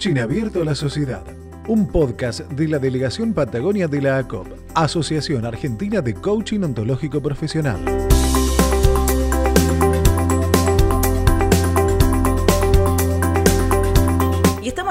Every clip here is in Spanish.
Coaching Abierto a la Sociedad, un podcast de la Delegación Patagonia de la ACOP, Asociación Argentina de Coaching Ontológico Profesional.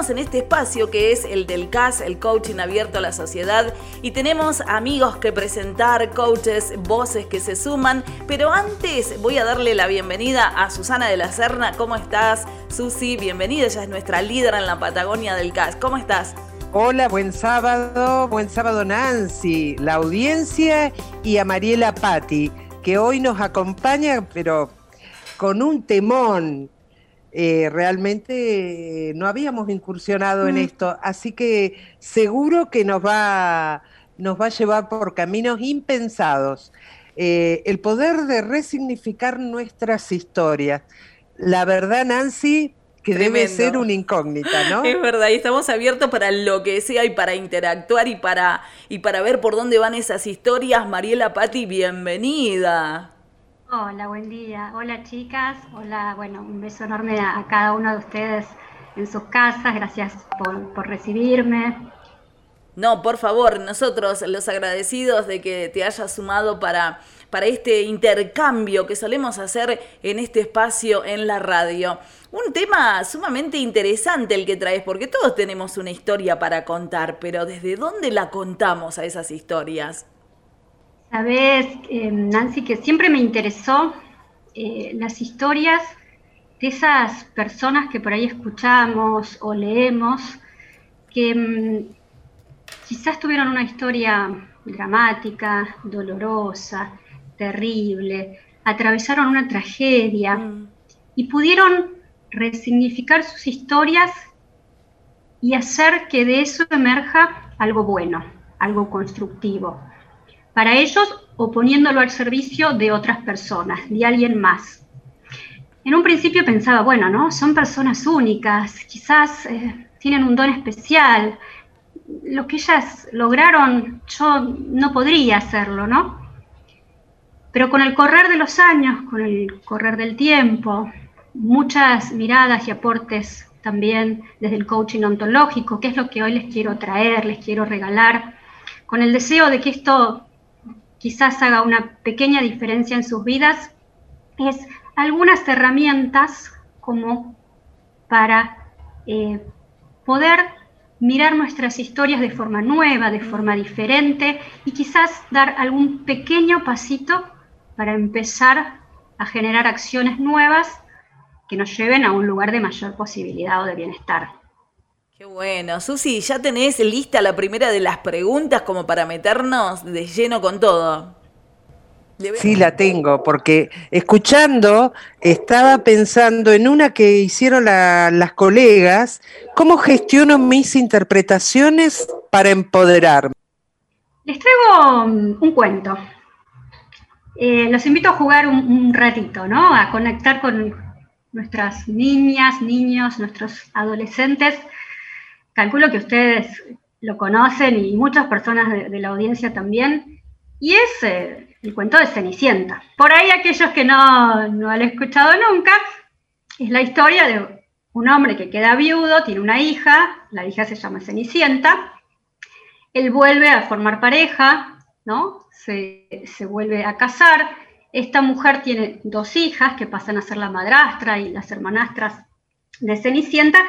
En este espacio que es el del CAS, el coaching abierto a la sociedad, y tenemos amigos que presentar, coaches, voces que se suman, pero antes voy a darle la bienvenida a Susana de la Serna. ¿Cómo estás, Susi? Bienvenida, ella es nuestra líder en la Patagonia del CAS. ¿Cómo estás? Hola, buen sábado, buen sábado Nancy, la audiencia y a Mariela Patti, que hoy nos acompaña, pero con un temón eh, realmente no habíamos incursionado en mm. esto, así que seguro que nos va, nos va a llevar por caminos impensados. Eh, el poder de resignificar nuestras historias. La verdad, Nancy, que debe ser una incógnita, ¿no? Es verdad, y estamos abiertos para lo que sea y para interactuar y para, y para ver por dónde van esas historias. Mariela Patti, bienvenida. Hola, buen día. Hola chicas. Hola, bueno, un beso enorme a, cada uno de ustedes en sus casas. Gracias por, recibirme. No, por favor, nosotros los agradecidos de que te hayas sumado para, para este intercambio que solemos hacer en este espacio en la radio. Un tema sumamente interesante el que traes, porque todos tenemos una historia para contar, pero ¿desde dónde la contamos a esas historias? Sabes, eh, Nancy, que siempre me interesó eh, las historias de esas personas que por ahí escuchamos o leemos, que mm, quizás tuvieron una historia dramática, dolorosa, terrible, atravesaron una tragedia mm. y pudieron resignificar sus historias y hacer que de eso emerja algo bueno, algo constructivo para ellos o poniéndolo al servicio de otras personas, de alguien más. En un principio pensaba, bueno, ¿no? Son personas únicas, quizás eh, tienen un don especial. Lo que ellas lograron, yo no podría hacerlo, ¿no? Pero con el correr de los años, con el correr del tiempo, muchas miradas y aportes también desde el coaching ontológico, que es lo que hoy les quiero traer, les quiero regalar, con el deseo de que esto quizás haga una pequeña diferencia en sus vidas, es algunas herramientas como para eh, poder mirar nuestras historias de forma nueva, de forma diferente y quizás dar algún pequeño pasito para empezar a generar acciones nuevas que nos lleven a un lugar de mayor posibilidad o de bienestar. Qué bueno. Susi, ¿ya tenés lista la primera de las preguntas como para meternos de lleno con todo? Sí, la tengo, porque escuchando estaba pensando en una que hicieron las colegas, ¿cómo gestiono mis interpretaciones para empoderarme? Les traigo um, un cuento. Eh, los invito a jugar un ratito, ¿no? A conectar con nuestras niñas, niños, nuestros adolescentes calculo que ustedes lo conocen y muchas personas de, la audiencia también, y es eh, el cuento de Cenicienta. Por ahí aquellos que no, no han escuchado nunca, es la historia de un hombre que queda viudo, tiene una hija, la hija se llama Cenicienta, él vuelve a formar pareja, ¿no? Se, se, vuelve a casar, esta mujer tiene dos hijas que pasan a ser la madrastra y las hermanastras de Cenicienta,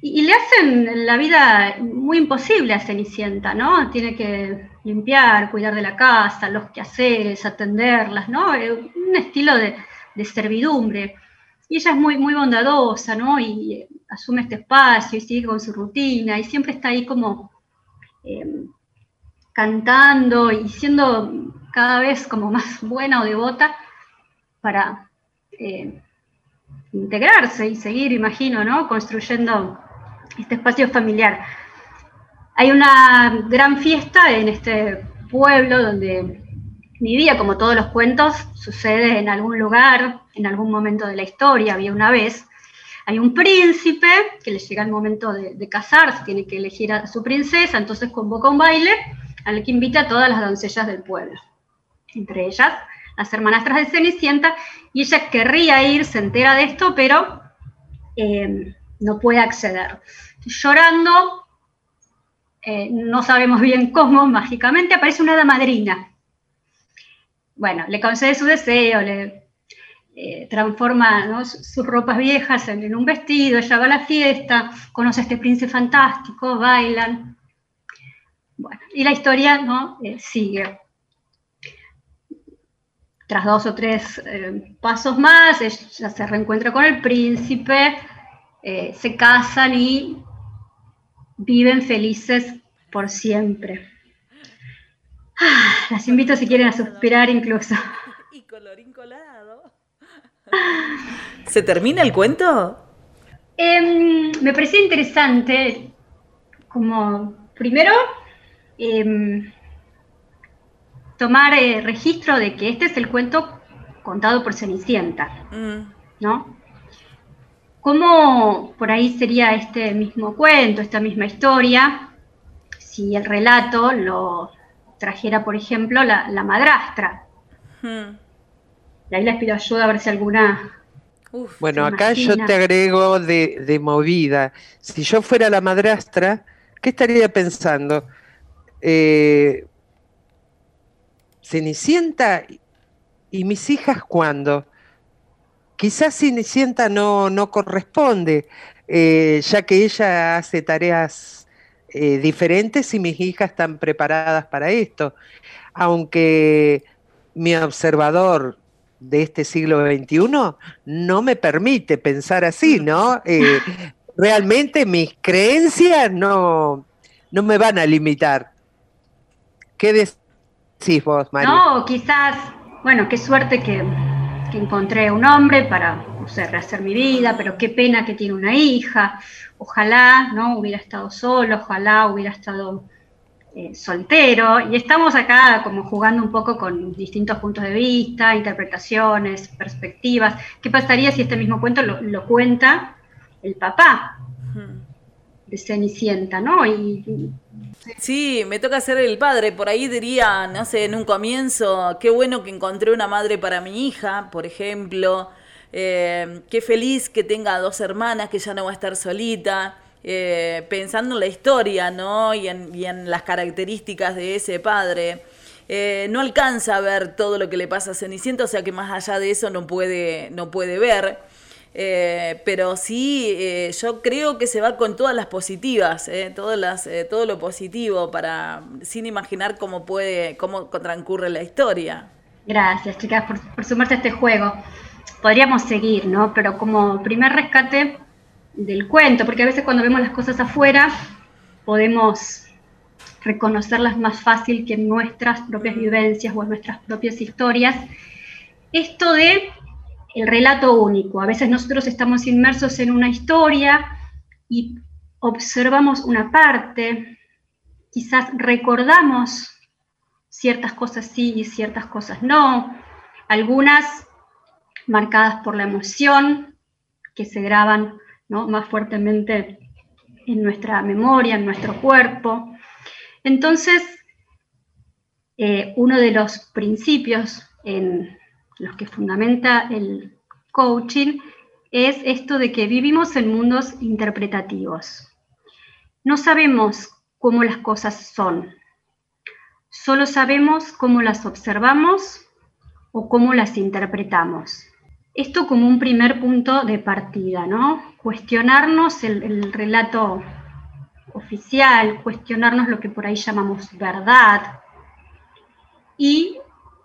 y, le hacen la vida muy imposible a Cenicienta, ¿no? Tiene que limpiar, cuidar de la casa, los quehaceres, atenderlas, ¿no? Eh, un estilo de, servidumbre. Y ella es muy, muy bondadosa, ¿no? Y asume este espacio y sigue con su rutina y siempre está ahí como em, cantando y siendo cada vez como más buena o devota para eh, integrarse y seguir, imagino, ¿no? Construyendo este espacio familiar. Hay una gran fiesta en este pueblo donde vivía, como todos los cuentos, sucede en algún lugar, en algún momento de la historia, había una vez. Hay un príncipe que le llega el momento de, casarse, tiene que elegir a su princesa, entonces convoca un baile al que invita a todas las doncellas del pueblo, entre ellas las hermanastras de Cenicienta, y ella querría ir, se entera de esto, pero eh, no puede acceder. llorando, eh, no sabemos bien cómo, mágicamente aparece una hada madrina. Bueno, le concede su deseo, le eh, transforma sus ropas viejas en, un vestido, ella va a la fiesta, conoce a este príncipe fantástico, bailan. Bueno, y la historia ¿no? Sigue. Tras dos o tres pasos más, ella se reencuentra con el príncipe, se casan y viven felices por siempre. Ah, las invito si quieren a suspirar incluso. Y colorín colorado. ¿Se termina el cuento? Em, me parecía interesante, como primero, em, tomar eh, registro de que este es el cuento contado por Cenicienta, mm. ¿no? ¿Cómo por ahí sería este mismo cuento, esta misma historia, si el relato lo trajera, por ejemplo, la, madrastra? Hmm. Y ahí les pido ayuda a ver si alguna... bueno, acá yo te agrego de, movida. Si yo fuera la madrastra, ¿qué estaría pensando? Eh, Cenicienta y mis hijas cuándo? Quizás Cenicienta no, no corresponde, eh, ya que ella hace tareas eh, diferentes y mis hijas están preparadas para esto. Aunque mi observador de este siglo XXI no me permite pensar así, ¿no? Eh, realmente mis creencias no, no me van a limitar. ¿Qué decís vos? No, quizás, bueno, qué suerte que que encontré un hombre para, no sé, rehacer mi vida, pero qué pena que tiene una hija. Ojalá, ¿no? Hubiera estado solo, ojalá hubiera estado eh, soltero. Y estamos acá como jugando un poco con distintos puntos de vista, interpretaciones, perspectivas. ¿Qué pasaría si este mismo cuento lo, cuenta el papá de Cenicienta, ¿no? Y, Sí, me toca ser el padre. Por ahí diría, no sé, en un comienzo, qué bueno que encontré una madre para mi hija, por ejemplo. Eh, qué feliz que tenga dos hermanas, que ya no va a estar solita. Eh, pensando en la historia, ¿no? Y en, las características de ese padre. Eh, no alcanza a ver todo lo que le pasa a Cenicienta, o sea que más allá de eso no puede, no puede ver. Eh, pero sí, eh, yo creo que se va con todas las positivas, eh, todas las, todo lo positivo, para sin imaginar cómo puede, cómo transcurre la historia. Gracias, chicas, por, por sumarse a este juego. Podríamos seguir, ¿no? Pero como primer rescate del cuento, porque a veces cuando vemos las cosas afuera, podemos reconocerlas más fácil que en nuestras propias vivencias o en nuestras propias historias. Esto de el relato único. A veces nosotros estamos inmersos en una historia y observamos una parte, quizás recordamos ciertas cosas sí y ciertas cosas no, algunas marcadas por la emoción, que se graban más fuertemente en nuestra memoria, en nuestro cuerpo. Entonces, eh, uno de los principios en los que fundamenta el coaching, es esto de que vivimos en mundos interpretativos. No sabemos cómo las cosas son, solo sabemos cómo las observamos o cómo las interpretamos. Esto como un primer punto de partida, ¿no? Cuestionarnos el, el relato oficial, cuestionarnos lo que por ahí llamamos verdad y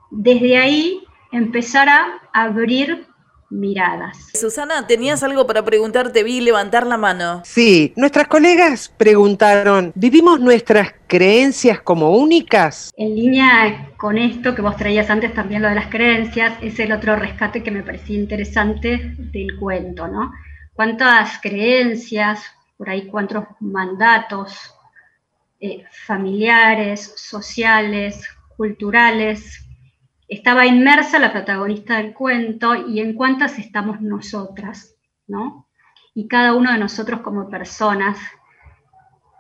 desde ahí empezar a abrir miradas. Susana, tenías algo para preguntarte, vi levantar la mano. Sí, nuestras colegas preguntaron, ¿vivimos nuestras creencias como únicas? En línea con esto que vos traías antes, también lo de las creencias, es el otro rescate que me parecía interesante del cuento, ¿no? ¿Cuántas creencias, por ahí cuántos mandatos eh, familiares, sociales, culturales, estaba inmersa la protagonista del cuento y en cuántas estamos nosotras, ¿no? Y cada uno de nosotros como personas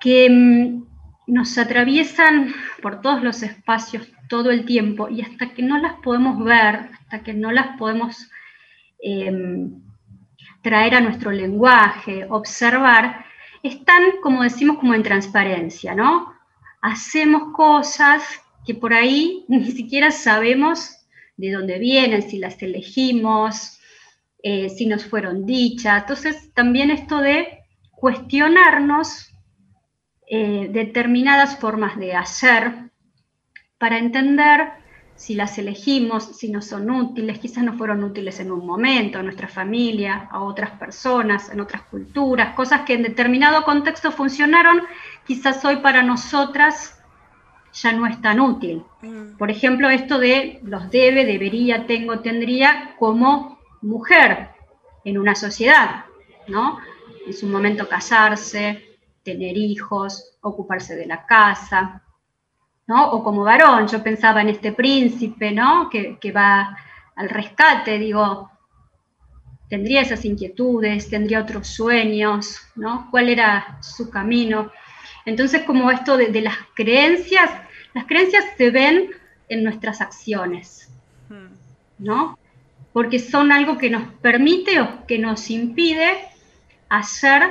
que mm, nos atraviesan por todos los espacios todo el tiempo y hasta que no las podemos ver, hasta que no las podemos em, traer a nuestro lenguaje, observar, están, como decimos, como en transparencia, ¿no? Hacemos cosas que por ahí ni siquiera sabemos de dónde vienen, si las elegimos, eh, si nos fueron dichas. Entonces, también esto de cuestionarnos eh, determinadas formas de hacer para entender si las elegimos, si no son útiles, quizás no fueron útiles en un momento, a nuestra familia, a otras personas, en otras culturas, cosas que en determinado contexto funcionaron, quizás hoy para nosotras ya no es tan útil. Mm. Por ejemplo, esto de los debe, debería, tengo, tendría como mujer en una sociedad, ¿no? En su momento casarse, tener hijos, ocuparse de la casa, ¿no? O como varón, yo pensaba en este príncipe, ¿no? Que, que va al rescate, digo, tendría esas inquietudes, tendría otros sueños, ¿no? ¿Cuál era su camino? Entonces, como esto de, las creencias, las creencias se ven en nuestras acciones, hmm. ¿no? Porque son algo que nos permite o que nos impide hacer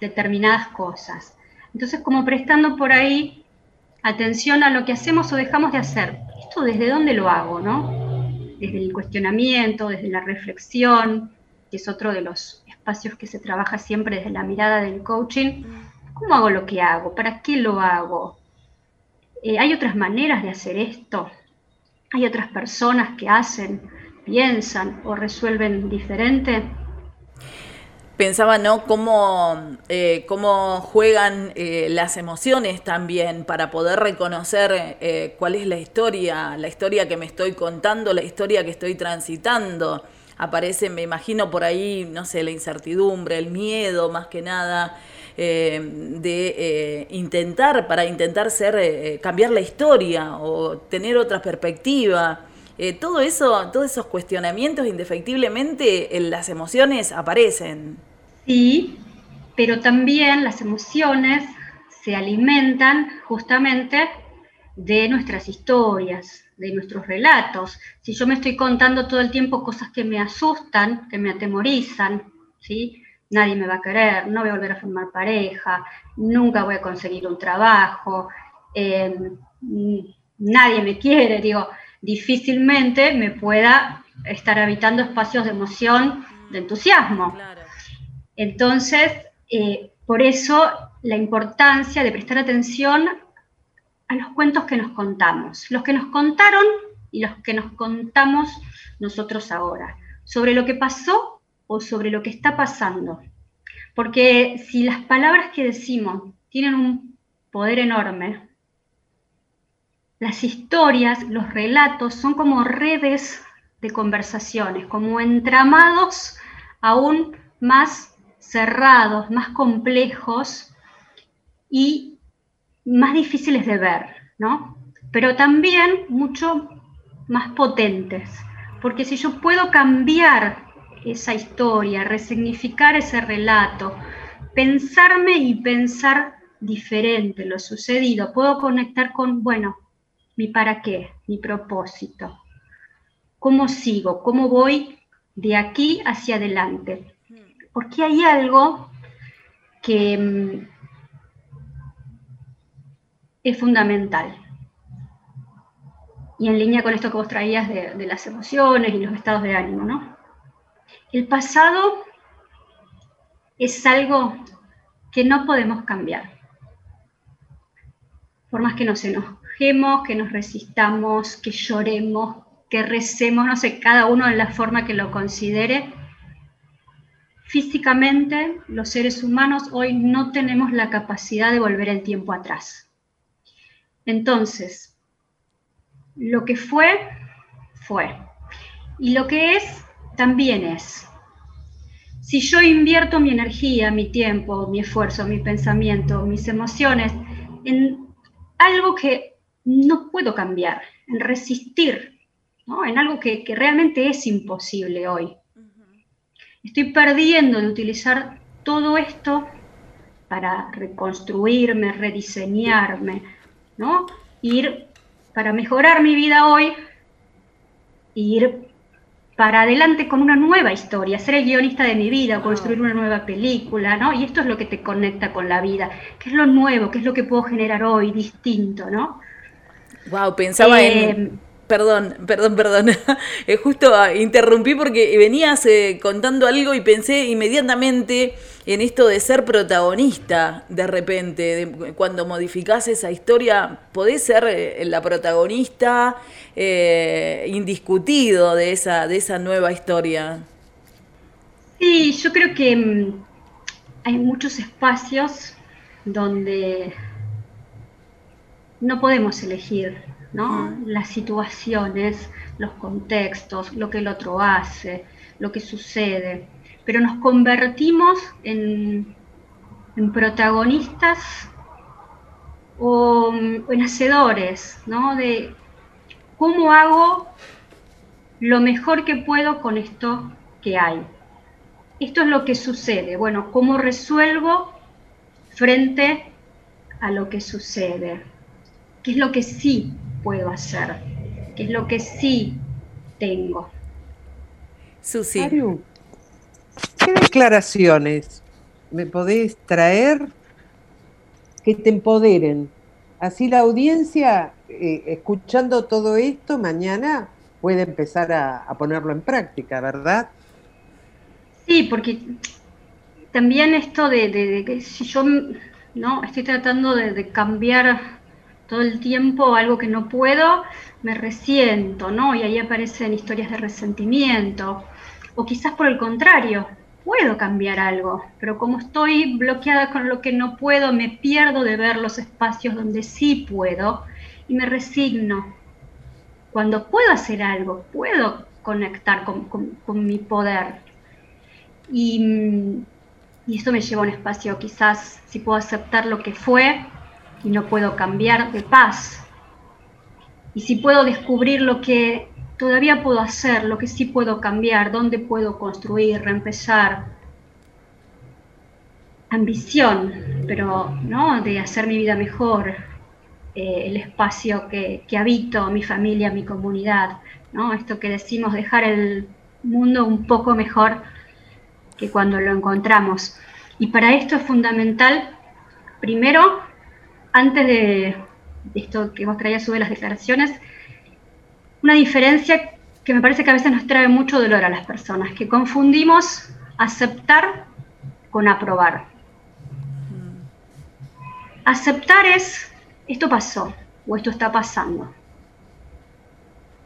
determinadas cosas. Entonces, como prestando por ahí atención a lo que hacemos o dejamos de hacer. ¿Esto desde dónde lo hago, no? Desde el cuestionamiento, desde la reflexión, que es otro de los espacios que se trabaja siempre desde la mirada del coaching ¿Cómo hago lo que hago? ¿Para qué lo hago? Eh, ¿Hay otras maneras de hacer esto? ¿Hay otras personas que hacen, piensan o resuelven diferente? Pensaba, ¿no? Cómo, eh, cómo juegan eh, las emociones también para poder reconocer cuál es la historia, la historia que me estoy contando, la historia que estoy transitando. Aparece, me imagino, por ahí, no sé, la incertidumbre, el miedo más que nada. Eh, de eh, intentar, para intentar ser, eh, cambiar la historia o tener otra perspectiva. todo eso, todos esos cuestionamientos, indefectiblemente, en las emociones aparecen. Sí, pero también las emociones se alimentan justamente de nuestras historias, de nuestros relatos. Si yo me estoy contando todo el tiempo cosas que me asustan, que me atemorizan, ¿sí? nadie me va a querer, no voy a volver a formar pareja, nunca voy a conseguir un trabajo, em, nadie me quiere, digo, difícilmente me pueda estar habitando espacios de emoción, de entusiasmo. Entonces, eh, por eso la importancia de prestar atención a los cuentos que nos contamos, los que nos contaron y los que nos contamos nosotros ahora, sobre lo que pasó o sobre lo que está pasando. Porque si las palabras que decimos tienen un poder enorme, las historias, los relatos son como redes de conversaciones, como entramados aún más cerrados, más complejos y más difíciles de ver, ¿no? Pero también mucho más potentes, porque si yo puedo cambiar esa historia, resignificar ese relato, pensarme y pensar diferente lo sucedido. Puedo conectar con, bueno, mi para qué, mi propósito. ¿Cómo sigo? ¿Cómo voy de aquí hacia adelante? Porque hay algo que mm, es fundamental. Y en línea con esto que vos traías de, de las emociones y los estados de ánimo, ¿no? El pasado es algo que no podemos cambiar. Por más que nos enojemos, que nos resistamos, que lloremos, que recemos, no sé, cada uno en la forma que lo considere, físicamente los seres humanos hoy no tenemos la capacidad de volver el tiempo atrás. Entonces, lo que fue, fue. Y lo que es, también es. Si yo invierto mi energía, mi tiempo, mi esfuerzo, mi pensamiento, mis emociones en algo que no puedo cambiar, en resistir, en algo que, realmente es imposible hoy, estoy perdiendo de utilizar todo esto para reconstruirme, rediseñarme, ¿no? Ir para mejorar mi vida hoy, ir para adelante con una nueva historia, ser el guionista de mi vida, construir una nueva película, ¿no? Y esto es lo que te conecta con la vida, qué es lo nuevo, qué es lo que puedo generar hoy distinto, ¿no? Wow, pensaba en eh, Perdón, perdón, perdón. Eh, justo interrumpí porque venías eh, contando algo y pensé inmediatamente en esto de ser protagonista de repente. cuando modificás esa historia, podés ser eh, la protagonista indiscutido de esa, de esa nueva historia. Sí, yo creo que mm, hay muchos espacios donde no podemos elegir ¿no? Las situaciones, los contextos, lo que el otro hace, lo que sucede. Pero nos convertimos en, protagonistas o en hacedores, ¿no? De cómo hago lo mejor que puedo con esto que hay. Esto es lo que sucede. Bueno, ¿cómo resuelvo frente a lo que sucede? ¿Qué es lo que sí puedo hacer, que es lo que sí tengo. Susi. ¿qué declaraciones me podés traer que te empoderen? Así la audiencia, eh, escuchando todo esto, mañana puede empezar a, ponerlo en práctica, ¿verdad? Sí, porque también esto de, que si yo no estoy tratando de cambiar todo el tiempo algo que no puedo, me resiento, ¿no? Y ahí aparecen historias de resentimiento. O quizás por el contrario, puedo cambiar algo, pero como estoy bloqueada con lo que no puedo, me pierdo de ver los espacios donde sí puedo y me resigno. Cuando puedo hacer algo, puedo conectar con, mi poder. Y, y esto me lleva a un espacio, quizás si puedo aceptar lo que fue, y no puedo cambiar de paz. Y si puedo descubrir lo que todavía puedo hacer, lo que sí puedo cambiar, dónde puedo construir, reempezar. Ambición, pero ¿no? de hacer mi vida mejor, eh, el espacio que, que, habito, mi familia, mi comunidad, ¿no? esto que decimos, dejar el mundo un poco mejor que cuando lo encontramos. Y para esto es fundamental, primero, antes de esto que vos traías sobre las declaraciones, una diferencia que me parece que a veces nos trae mucho dolor a las personas, que confundimos aceptar con aprobar. Aceptar es, esto pasó o esto está pasando.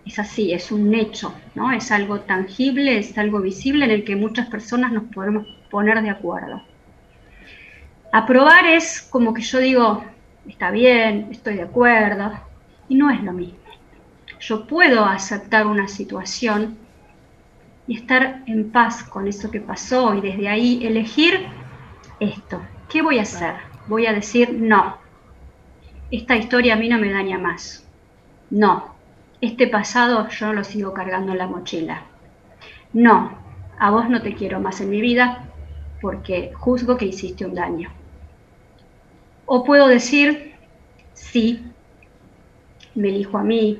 Es así, es un hecho, ¿no? Es algo tangible, es algo visible en el que muchas personas nos podemos poner de acuerdo. Aprobar es como que yo digo, está bien, estoy de acuerdo, y no es lo mismo. Yo puedo aceptar una situación y estar en paz con eso que pasó y desde ahí elegir esto. ¿Qué voy a hacer? Voy a decir no. Esta historia a mí no me daña más. No. Este pasado yo lo sigo cargando en la mochila. No. A vos no te quiero más en mi vida porque juzgo que hiciste un daño. O puedo decir, sí, me elijo a mí,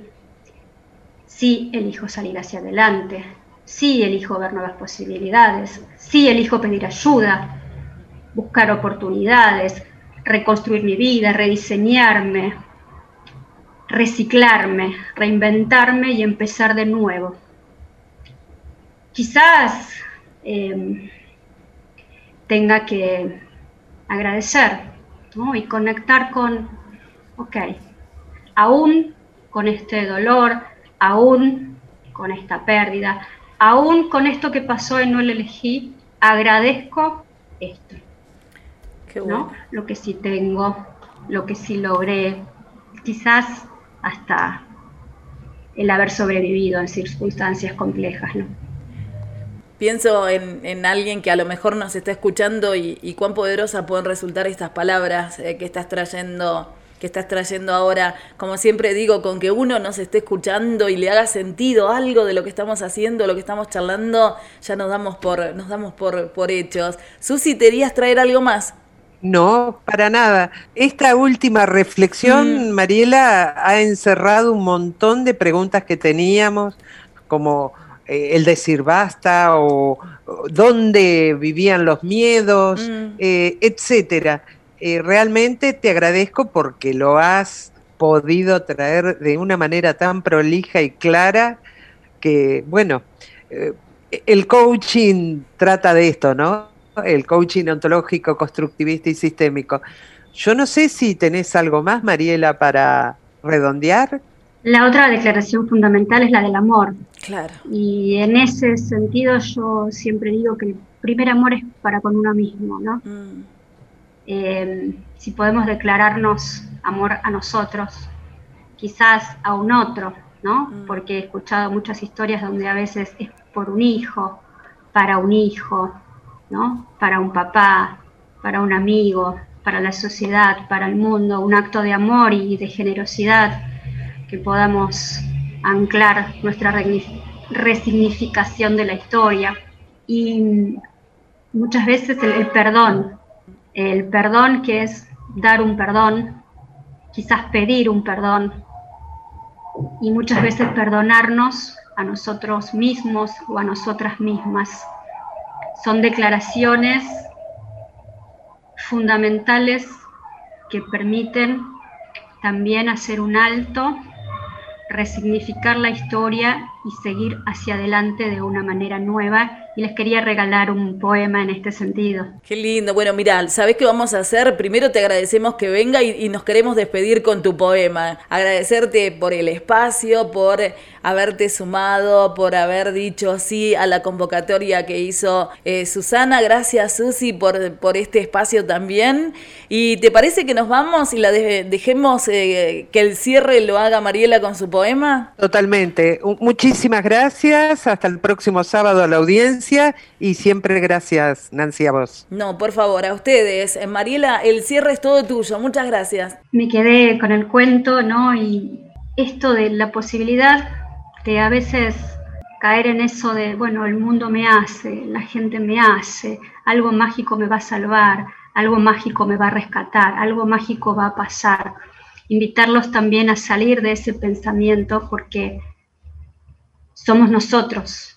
sí, elijo salir hacia adelante, sí, elijo ver nuevas posibilidades, sí, elijo pedir ayuda, buscar oportunidades, reconstruir mi vida, rediseñarme, reciclarme, reinventarme y empezar de nuevo. Quizás em, tenga que agradecer y conectar con, ok, aún con este dolor, aún con esta pérdida, aún con esto que pasó y no lo elegí, agradezco esto. ¿no? Lo que sí tengo, lo que sí logré, quizás hasta el haber sobrevivido en circunstancias complejas, ¿no? Pienso en, alguien que a lo mejor nos está escuchando y, cuán poderosa pueden resultar estas palabras eh, que estás trayendo que estás trayendo ahora, como siempre digo, con que uno nos esté escuchando y le haga sentido algo de lo que estamos haciendo, lo que estamos charlando, ya nos damos por, nos damos por, por hechos. Susi, ¿querías traer algo más? No, para nada. Esta última reflexión, mm. Mariela, ha encerrado un montón de preguntas que teníamos, como eh, el decir basta o, dónde vivían los miedos, mm. eh, etcétera. Eh, realmente te agradezco porque lo has podido traer de una manera tan prolija y clara que, bueno, el coaching trata de esto, ¿no? El coaching ontológico, constructivista y sistémico. Yo no sé si tenés algo más, Mariela, para redondear. La otra declaración fundamental es la del amor. Claro. Y en ese sentido yo siempre digo que el primer amor es para con uno mismo, ¿no? Mm. Eh, si podemos declararnos amor a nosotros, quizás a un otro, ¿no? Mm. Porque he escuchado muchas historias donde a veces es por un hijo, para un hijo, ¿no? Para un papá, para un amigo, para la sociedad, para el mundo, un acto de amor y de generosidad que podamos anclar nuestra resignificación de la historia. Y muchas veces el, perdón, el perdón que es dar un perdón, quizás pedir un perdón, y muchas veces perdonarnos a nosotros mismos o a nosotras mismas. Son declaraciones fundamentales que permiten también hacer un alto resignificar la historia y seguir hacia adelante de una manera nueva. Y les quería regalar un poema en este sentido. Qué lindo. Bueno, mira, ¿sabes qué vamos a hacer? Primero te agradecemos que venga y, y nos queremos despedir con tu poema. Agradecerte por el espacio, por haberte sumado, por haber dicho sí a la convocatoria que hizo eh, Susana. Gracias, Susi, por, por este espacio también. ¿Y te parece que nos vamos y la dejemos eh, que el cierre lo haga Mariela con su poema? Totalmente. Muchísimas gracias. Hasta el próximo sábado a la audiencia y siempre gracias, Nancy, a vos. No, por favor, a ustedes. Eh, Mariela, el cierre es todo tuyo. Muchas gracias. Me quedé con el cuento, ¿no? Y esto de la posibilidad a veces caer en eso de, bueno, el mundo me hace, la gente me hace, algo mágico me va a salvar, algo mágico me va a rescatar, algo mágico va a pasar. Invitarlos también a salir de ese pensamiento porque somos nosotros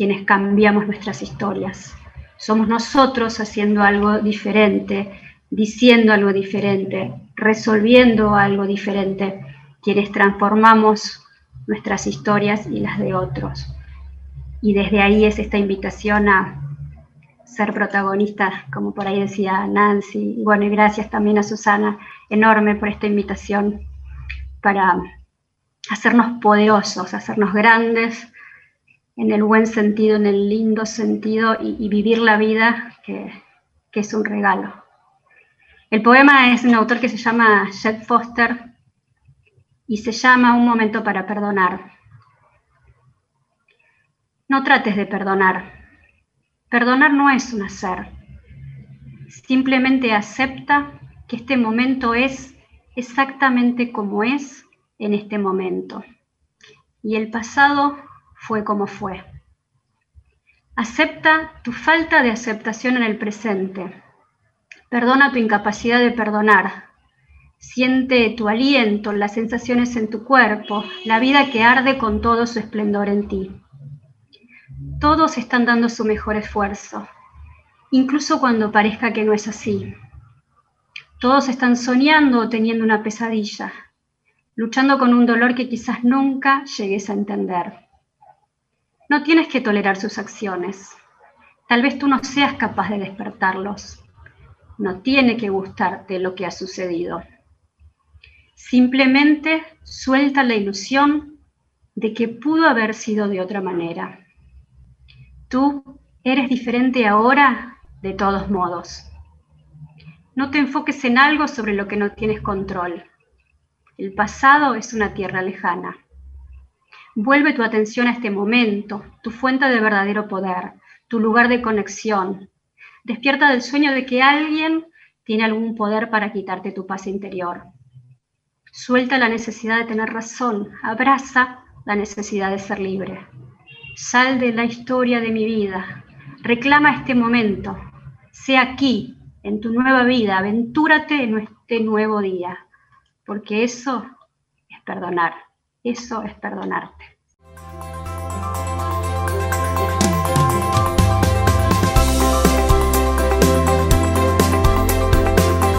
quienes cambiamos nuestras historias. Somos nosotros haciendo algo diferente, diciendo algo diferente, resolviendo algo diferente, quienes transformamos nuestras historias y las de otros. Y desde ahí es esta invitación a ser protagonista, como por ahí decía Nancy. Y bueno, y gracias también a Susana, enorme por esta invitación para hacernos poderosos, hacernos grandes en el buen sentido, en el lindo sentido y, vivir la vida que, es un regalo. El poema es un autor que se llama Jet Foster, y se llama Un momento para perdonar. No trates de perdonar. Perdonar no es un hacer. Simplemente acepta que este momento es exactamente como es en este momento. Y el pasado fue como fue. Acepta tu falta de aceptación en el presente. Perdona tu incapacidad de perdonar, Siente tu aliento, las sensaciones en tu cuerpo, la vida que arde con todo su esplendor en ti. Todos están dando su mejor esfuerzo, incluso cuando parezca que no es así. Todos están soñando o teniendo una pesadilla, luchando con un dolor que quizás nunca llegues a entender. No tienes que tolerar sus acciones. Tal vez tú no seas capaz de despertarlos. No tiene que gustarte lo que ha sucedido. Simplemente suelta la ilusión de que pudo haber sido de otra manera. Tú eres diferente ahora de todos modos. No te enfoques en algo sobre lo que no tienes control. El pasado es una tierra lejana. Vuelve tu atención a este momento, tu fuente de verdadero poder, tu lugar de conexión. Despierta del sueño de que alguien tiene algún poder para quitarte tu paz interior. Suelta la necesidad de tener razón, abraza la necesidad de ser libre. Sal de la historia de mi vida, reclama este momento, sé aquí, en tu nueva vida, aventúrate en este nuevo día, porque eso es perdonar, eso es perdonarte.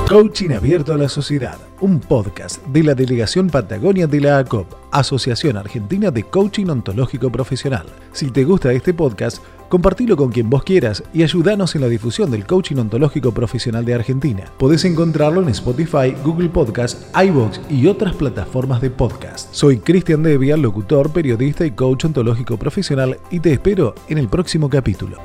Coaching Abierto a la Sociedad, un podcast de la Delegación Patagonia de la ACOP, Asociación Argentina de Coaching Ontológico Profesional. Si te gusta este podcast, compartilo con quien vos quieras y ayúdanos en la difusión del coaching ontológico profesional de Argentina. Podés encontrarlo en Spotify, Google Podcast, iVoox y otras plataformas de podcast. Soy Cristian Devia, locutor, periodista y coach ontológico profesional y te espero en el próximo capítulo.